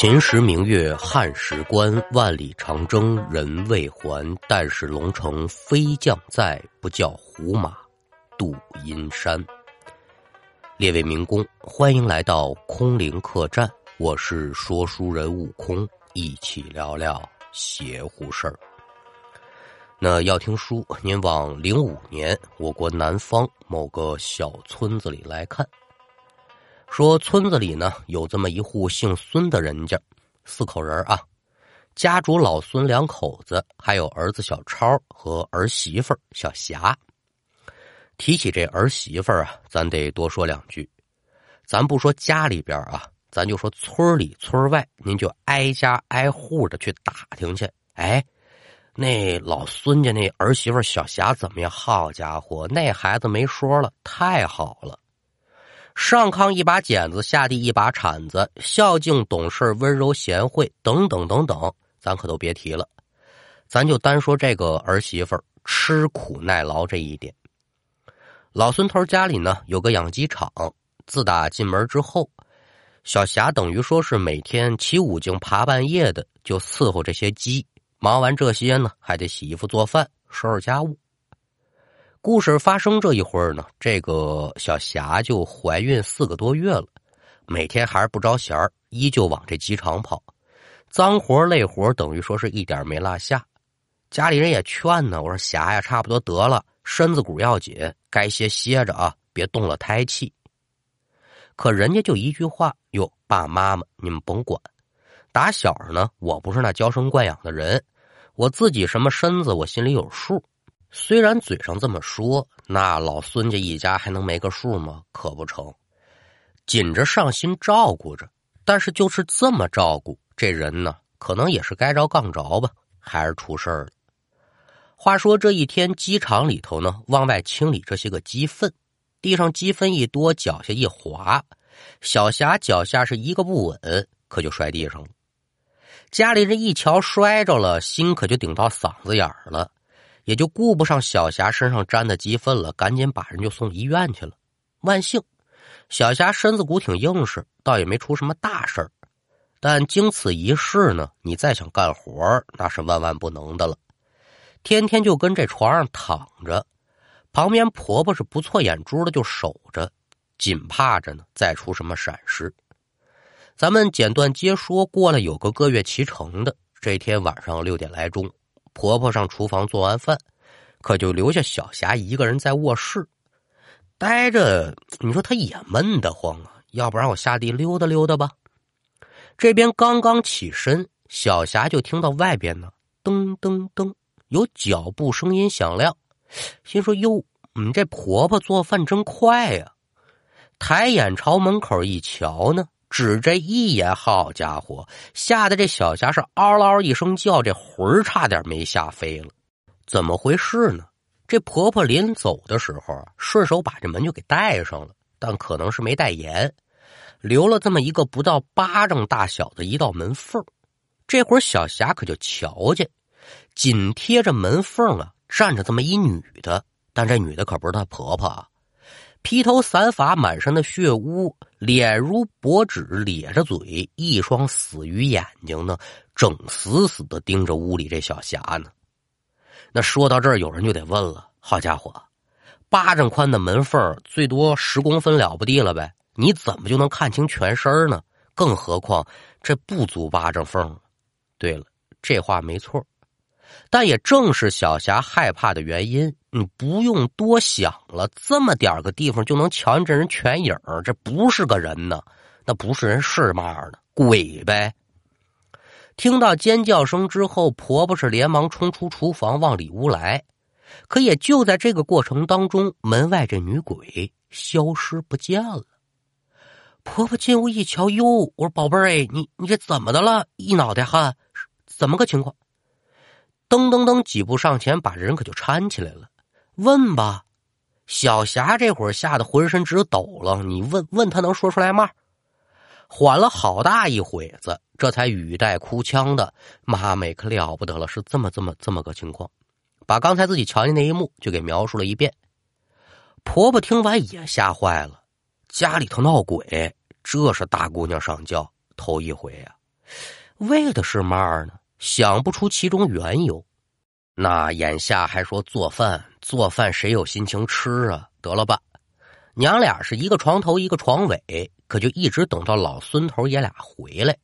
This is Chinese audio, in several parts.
秦时明月汉时关，万里长征人未还。但使龙城飞将在，不教胡马度阴山。列位民工，欢迎来到空灵客栈，我是说书人悟空，一起聊聊邪乎事儿。那要听书，您往零五年我国南方某个小村子里来看。说村子里呢有这么一户姓孙的人家，四口人啊，家主老孙两口子，还有儿子小超和儿媳妇小霞。提起这儿媳妇啊，咱得多说两句。咱不说家里边啊，咱就说村里村外，您就挨家挨户的去打听去。哎，那老孙家那儿媳妇小霞怎么样？好家伙，那孩子没说了，太好了。上炕一把剪子，下地一把铲子，孝敬懂事，温柔贤惠，等等等等，咱可都别提了。咱就单说这个儿媳妇吃苦耐劳这一点。老孙头家里呢有个养鸡场，自打进门之后，小霞等于说是每天起五更爬半夜的就伺候这些鸡，忙完这些呢，还得洗衣服、做饭、收拾家务。故事发生这一会儿呢，这个小霞就怀孕四个多月了，每天还是不着闲儿，依旧往这机场跑，脏活累活等于说是一点没落下。家里人也劝呢，我说霞呀，差不多得了，身子骨要紧，该歇歇着啊，别动了胎气。可人家就一句话，哟，爸妈妈你们甭管，打小呢，我不是那娇生惯养的人，我自己什么身子我心里有数。虽然嘴上这么说，那老孙家一家还能没个数吗？可不成，紧着上心照顾着，但是就是这么照顾，这人呢，可能也是该着杠着吧，还是出事儿了。话说这一天，鸡场里头呢，往外清理这些个鸡粪，地上鸡粪一多，脚下一滑，小霞脚下是一个不稳，可就摔地上了。家里人一瞧摔着了，心可就顶到嗓子眼儿了。也就顾不上小霞身上沾的鸡粪了，赶紧把人就送医院去了。万幸，小霞身子骨挺硬实，倒也没出什么大事儿。但经此一事呢，你再想干活那是万万不能的了。天天就跟这床上躺着，旁边婆婆是不错眼珠的就守着，紧怕着呢再出什么闪失。咱们简短接说，过了有个个月骑成的这天晚上六点来钟。婆婆上厨房做完饭，可就留下小霞一个人在卧室待着。你说她也闷得慌啊！要不然我下地溜达溜达吧。这边刚刚起身，小霞就听到外边呢噔噔噔有脚步声音响亮，心说：“哟，你这婆婆做饭真快呀！”抬眼朝门口一瞧呢。只这一眼，好家伙，吓得这小霞是嗷嗷一声叫，这魂差点没吓飞了。怎么回事呢？这婆婆临走的时候，顺手把这门就给带上了，但可能是没带严，留了这么一个不到巴掌大小的一道门缝。这会儿小霞可就瞧见，紧贴着门缝啊，站着这么一女的，但这女的可不是她婆婆啊。披头散发，满身的血污，脸如薄纸，咧着嘴，一双死鱼眼睛呢，正死死的盯着屋里这小霞呢。那说到这儿，有人就得问了：好家伙，巴掌宽的门缝，最多十公分了不地了呗？你怎么就能看清全身呢？更何况这不足巴掌缝。对了，这话没错。但也正是小霞害怕的原因，你不用多想了，这么点个地方就能瞧见这人全影这不是个人呢，那不是人是嘛呢？鬼呗！听到尖叫声之后，婆婆是连忙冲出厨房往里屋来，可也就在这个过程当中，门外这女鬼消失不见了。婆婆进屋一瞧，哟，我说宝贝儿，你你这怎么的了？一脑袋汗，怎么个情况？噔噔噔，几步上前，把人可就搀起来了。问吧，小霞这会儿吓得浑身直抖了。你问问他能说出来吗？缓了好大一会子，这才语带哭腔的：“妈美可了不得了，是这么这么这么个情况。”把刚才自己瞧见那一幕就给描述了一遍。婆婆听完也吓坏了，家里头闹鬼，这是大姑娘上轿头一回呀。为的是嘛呢？想不出其中缘由。那眼下还说做饭，做饭谁有心情吃啊？得了吧，娘俩是一个床头一个床尾，可就一直等到老孙头爷俩回来，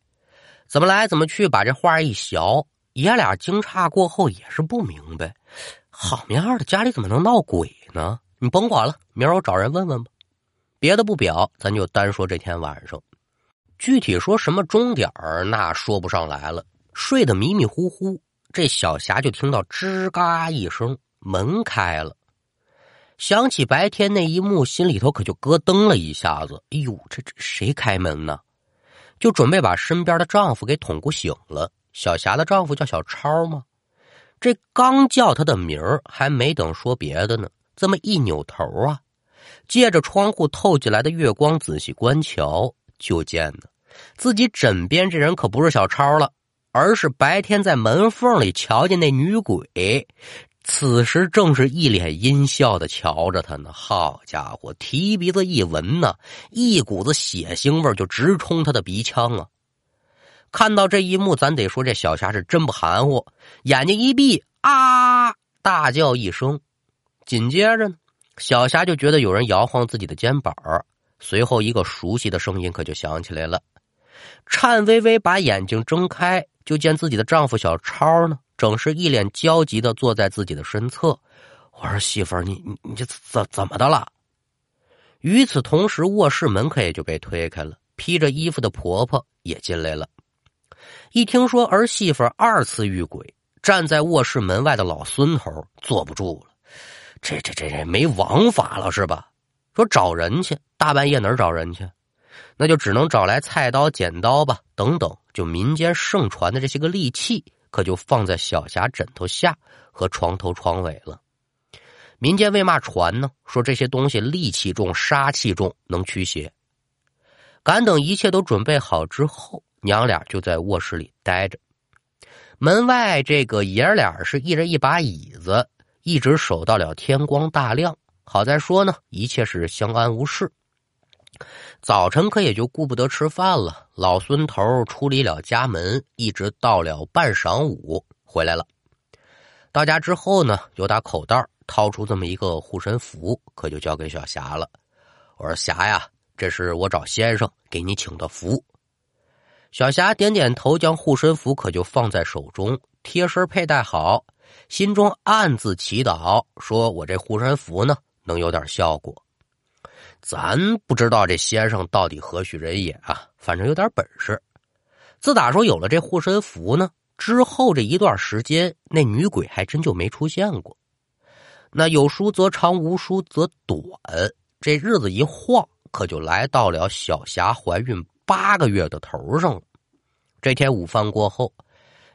怎么来怎么去，把这话一小，爷俩惊诧过后也是不明白，好样的家里怎么能闹鬼呢？你甭管了，明儿我找人问问吧。别的不表，咱就单说这天晚上，具体说什么钟点儿那说不上来了，睡得迷迷糊糊。这小霞就听到吱嘎一声，门开了。想起白天那一幕，心里头可就咯噔了一下子。哎呦，这这谁开门呢？就准备把身边的丈夫给捅咕醒了。小霞的丈夫叫小超吗？这刚叫他的名儿，还没等说别的呢，这么一扭头啊，借着窗户透进来的月光仔细观瞧，就见呢自己枕边这人可不是小超了。而是白天在门缝里瞧见那女鬼，此时正是一脸阴笑的瞧着他呢。好家伙，提鼻子一闻呢，一股子血腥味就直冲他的鼻腔啊！看到这一幕，咱得说这小霞是真不含糊，眼睛一闭啊，大叫一声，紧接着呢，小霞就觉得有人摇晃自己的肩膀，随后一个熟悉的声音可就响起来了，颤巍巍把眼睛睁开。就见自己的丈夫小超呢，正是一脸焦急的坐在自己的身侧。我说：“媳妇儿，你你你这怎怎么的了？”与此同时，卧室门可也就被推开了，披着衣服的婆婆也进来了。一听说儿媳妇二次遇鬼，站在卧室门外的老孙头坐不住了。这这这这没王法了是吧？说找人去，大半夜哪儿找人去？那就只能找来菜刀、剪刀吧，等等，就民间盛传的这些个利器，可就放在小霞枕头下和床头床尾了。民间为嘛传呢？说这些东西戾气重、杀气重，能驱邪。赶等一切都准备好之后，娘俩就在卧室里待着。门外这个爷俩是一人一把椅子，一直守到了天光大亮。好在说呢，一切是相安无事。早晨可也就顾不得吃饭了，老孙头出离了家门，一直到了半晌午回来了。到家之后呢，就打口袋掏出这么一个护身符，可就交给小霞了。我说：“霞呀，这是我找先生给你请的符。”小霞点点头，将护身符可就放在手中，贴身佩戴好，心中暗自祈祷，说我这护身符呢，能有点效果。咱不知道这先生到底何许人也啊，反正有点本事。自打说有了这护身符呢，之后这一段时间，那女鬼还真就没出现过。那有书则长，无书则短。这日子一晃，可就来到了小霞怀孕八个月的头上了。这天午饭过后，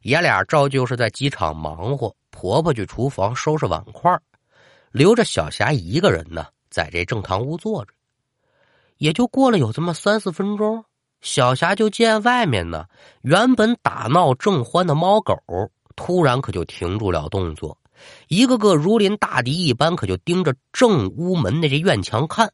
爷俩照旧是在机场忙活，婆婆去厨房收拾碗筷，留着小霞一个人呢，在这正堂屋坐着。也就过了有这么三四分钟，小霞就见外面呢，原本打闹正欢的猫狗，突然可就停住了动作，一个个如临大敌一般，可就盯着正屋门的这院墙看。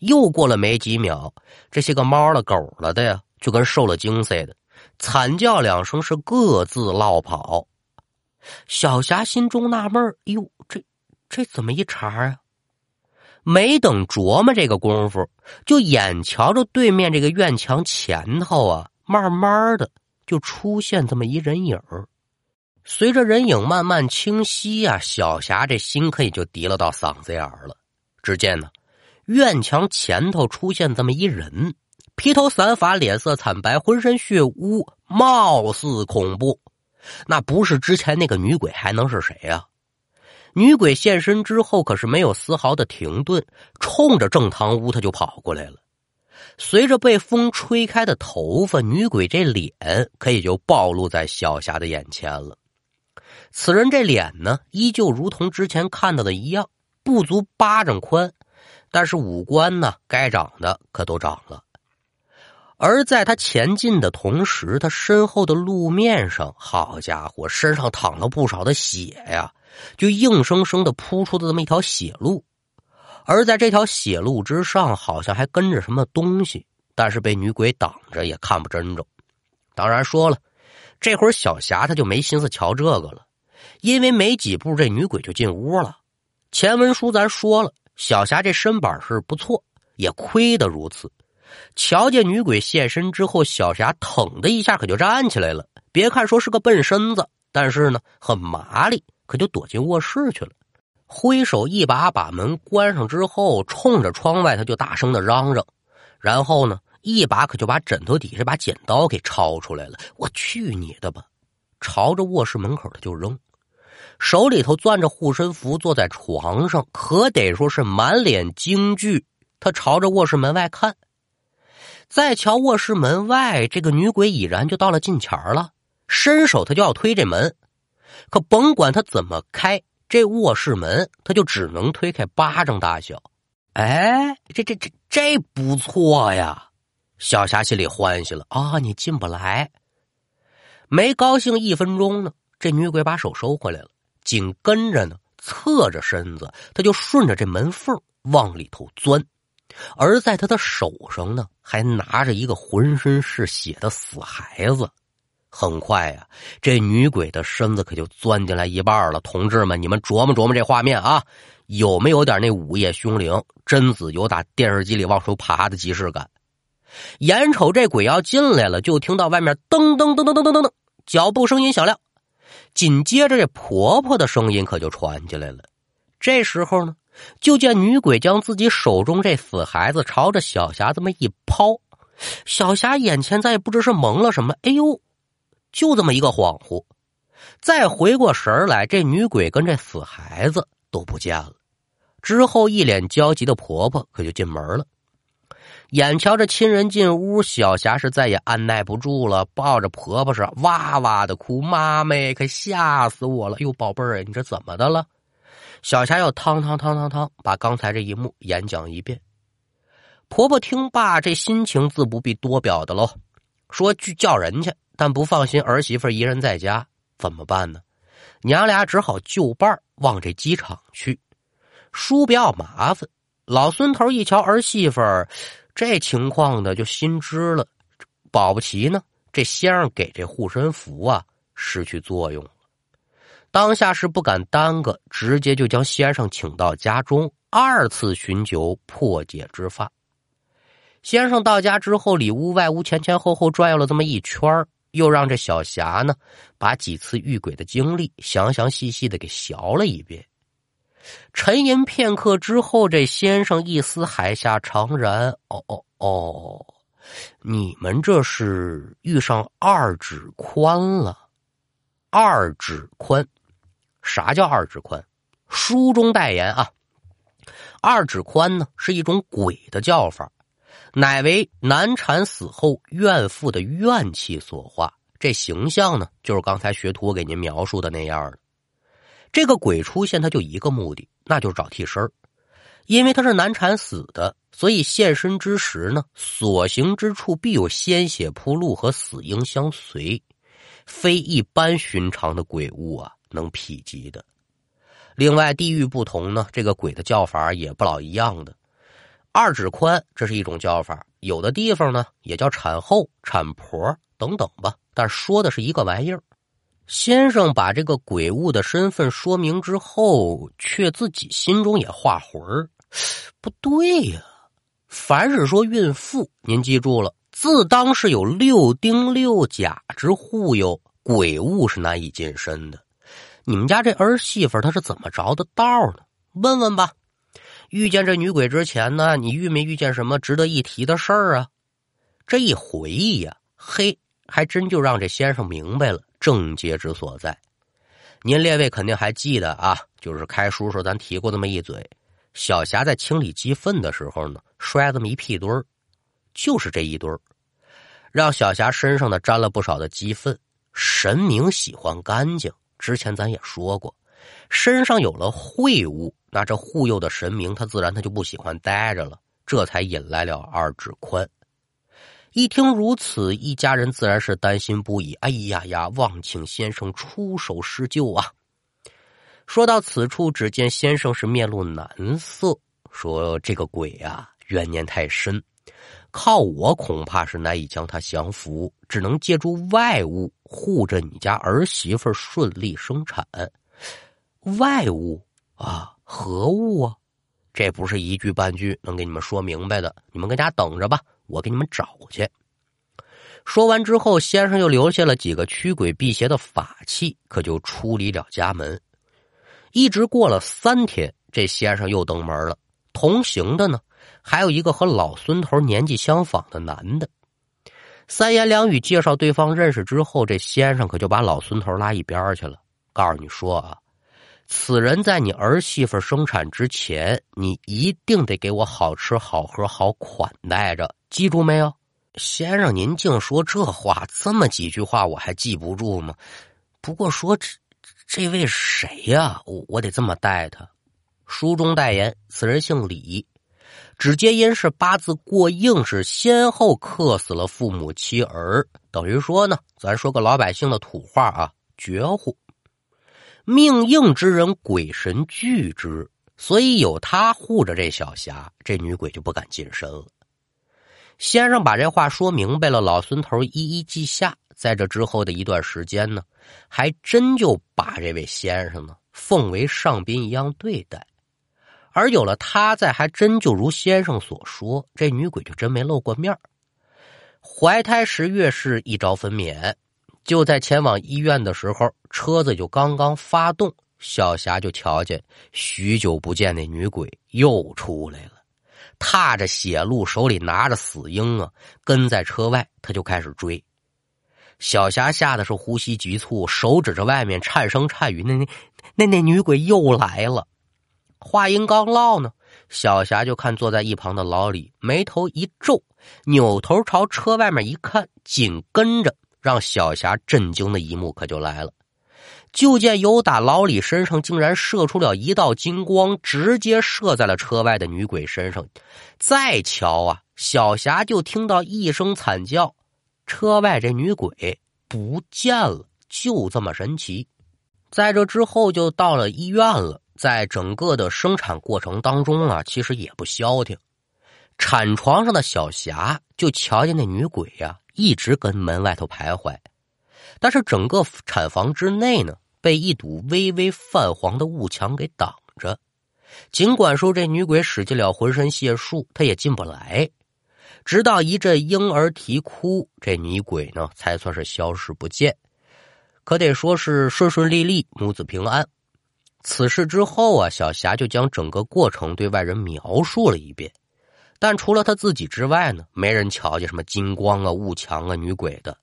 又过了没几秒，这些个猫了狗了的呀，就跟受了惊似的，惨叫两声，是各自落跑。小霞心中纳闷儿：哟，这这怎么一茬啊？没等琢磨这个功夫，就眼瞧着对面这个院墙前头啊，慢慢的就出现这么一人影随着人影慢慢清晰啊，小霞这心可以就提了到嗓子眼了。只见呢，院墙前头出现这么一人，披头散发，脸色惨白，浑身血污，貌似恐怖。那不是之前那个女鬼，还能是谁呀？女鬼现身之后，可是没有丝毫的停顿，冲着正堂屋，他就跑过来了。随着被风吹开的头发，女鬼这脸可也就暴露在小霞的眼前了。此人这脸呢，依旧如同之前看到的一样，不足巴掌宽，但是五官呢，该长的可都长了。而在他前进的同时，他身后的路面上，好家伙，身上淌了不少的血呀！就硬生生的铺出的这么一条血路，而在这条血路之上，好像还跟着什么东西，但是被女鬼挡着，也看不真着。当然说了，这会儿小霞她就没心思瞧这个了，因为没几步这女鬼就进屋了。前文书咱说了，小霞这身板是不错，也亏得如此。瞧见女鬼现身之后，小霞腾的一下可就站起来了。别看说是个笨身子，但是呢很麻利，可就躲进卧室去了。挥手一把把门关上之后，冲着窗外他就大声的嚷嚷，然后呢一把可就把枕头底下把剪刀给抄出来了。我去你的吧！朝着卧室门口他就扔，手里头攥着护身符，坐在床上，可得说是满脸惊惧。他朝着卧室门外看。再瞧卧室门外，这个女鬼已然就到了近前了，伸手他就要推这门，可甭管他怎么开，这卧室门他就只能推开巴掌大小。哎，这这这这不错呀！小霞心里欢喜了啊，你进不来。没高兴一分钟呢，这女鬼把手收回来了，紧跟着呢，侧着身子，他就顺着这门缝往里头钻。而在他的手上呢，还拿着一个浑身是血的死孩子。很快呀，这女鬼的身子可就钻进来一半了。同志们，你们琢磨琢磨这画面啊，有没有点那午夜凶铃、贞子由打电视机里往出爬的即视感？眼瞅这鬼要进来了，就听到外面噔噔噔噔噔噔噔，脚步声音响亮，紧接着这婆婆的声音可就传进来了。这时候呢。就见女鬼将自己手中这死孩子朝着小霞这么一抛，小霞眼前再也不知是蒙了什么，哎呦，就这么一个恍惚，再回过神来，这女鬼跟这死孩子都不见了。之后一脸焦急的婆婆可就进门了，眼瞧着亲人进屋，小霞是再也按耐不住了，抱着婆婆是哇哇的哭：“妈咪，可吓死我了！哟，宝贝儿，你这怎么的了？”小霞又汤汤汤汤汤，把刚才这一幕演讲一遍。婆婆听罢，这心情自不必多表的喽。说去叫人去，但不放心儿媳妇一人在家，怎么办呢？娘俩只好就伴往这机场去。叔不要麻烦。老孙头一瞧儿媳妇这情况呢，就心知了，保不齐呢，这先生给这护身符啊失去作用了。当下是不敢耽搁，直接就将先生请到家中，二次寻求破解之法。先生到家之后，里屋外屋前前后后转悠了这么一圈又让这小霞呢把几次遇鬼的经历详详细细的给学了一遍。沉吟片刻之后，这先生一丝海下长然：“哦哦哦，你们这是遇上二指宽了，二指宽。”啥叫二指宽？书中代言啊。二指宽呢是一种鬼的叫法，乃为难产死后怨妇的怨气所化。这形象呢，就是刚才学徒给您描述的那样的。这个鬼出现，他就一个目的，那就是找替身儿因为他是难产死的，所以现身之时呢，所行之处必有鲜血铺路和死婴相随，非一般寻常的鬼物啊。能匹及的。另外，地域不同呢，这个鬼的叫法也不老一样的。二指宽，这是一种叫法，有的地方呢也叫产后、产婆等等吧，但说的是一个玩意儿。先生把这个鬼物的身份说明之后，却自己心中也画魂儿，不对呀。凡是说孕妇，您记住了，自当是有六丁六甲之护佑，鬼物是难以近身的。你们家这儿媳妇她是怎么着的道呢？问问吧。遇见这女鬼之前呢，你遇没遇见什么值得一提的事儿啊？这一回忆呀，嘿，还真就让这先生明白了症结之所在。您列位肯定还记得啊，就是开书时候咱提过那么一嘴，小霞在清理鸡粪的时候呢，摔这么一屁墩儿，就是这一墩儿，让小霞身上呢沾了不少的鸡粪。神明喜欢干净。之前咱也说过，身上有了秽物，那这护佑的神明他自然他就不喜欢待着了，这才引来了二指宽。一听如此，一家人自然是担心不已。哎呀呀，望请先生出手施救啊！说到此处，只见先生是面露难色，说：“这个鬼啊，怨念太深，靠我恐怕是难以将他降服，只能借助外物护着你家儿媳妇顺利生产。外物啊，何物啊？这不是一句半句能给你们说明白的。你们搁家等着吧，我给你们找去。说完之后，先生又留下了几个驱鬼辟邪的法器，可就出离了家门。一直过了三天，这先生又登门了。同行的呢，还有一个和老孙头年纪相仿的男的。三言两语介绍对方认识之后，这先生可就把老孙头拉一边去了，告诉你说啊，此人在你儿媳妇生产之前，你一定得给我好吃好喝好款待着，记住没有？先生，您净说这话，这么几句话我还记不住吗？不过说这这位谁呀？我我得这么待他。书中代言，此人姓李，只皆因是八字过硬，是先后克死了父母妻儿，等于说呢，咱说个老百姓的土话啊，绝户。命硬之人，鬼神惧之，所以有他护着这小霞，这女鬼就不敢近身了。先生把这话说明白了，老孙头一一记下。在这之后的一段时间呢，还真就把这位先生呢奉为上宾一样对待。而有了他在，还真就如先生所说，这女鬼就真没露过面怀胎十月是一朝分娩，就在前往医院的时候，车子就刚刚发动，小霞就瞧见许久不见那女鬼又出来了。踏着血路，手里拿着死婴啊，跟在车外，他就开始追。小霞吓得是呼吸急促，手指着外面，颤声颤语：“那那那那女鬼又来了。”话音刚落呢，小霞就看坐在一旁的老李眉头一皱，扭头朝车外面一看，紧跟着让小霞震惊的一幕可就来了。就见有打老李身上竟然射出了一道金光，直接射在了车外的女鬼身上。再瞧啊，小霞就听到一声惨叫，车外这女鬼不见了，就这么神奇。在这之后就到了医院了，在整个的生产过程当中啊，其实也不消停。产床上的小霞就瞧见那女鬼呀，一直跟门外头徘徊，但是整个产房之内呢。被一堵微微泛黄的雾墙给挡着，尽管说这女鬼使尽了浑身解数，她也进不来。直到一阵婴儿啼哭，这女鬼呢才算是消失不见。可得说是顺顺利利，母子平安。此事之后啊，小霞就将整个过程对外人描述了一遍，但除了他自己之外呢，没人瞧见什么金光啊、雾墙啊、女鬼的。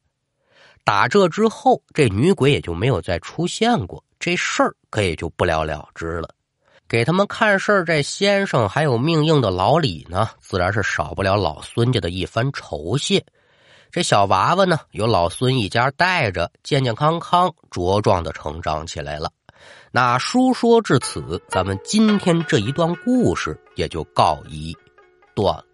打这之后，这女鬼也就没有再出现过，这事儿可也就不了了之了。给他们看事儿，这先生还有命硬的老李呢，自然是少不了老孙家的一番酬谢。这小娃娃呢，由老孙一家带着，健健康康、茁壮的成长起来了。那书说至此，咱们今天这一段故事也就告一段落。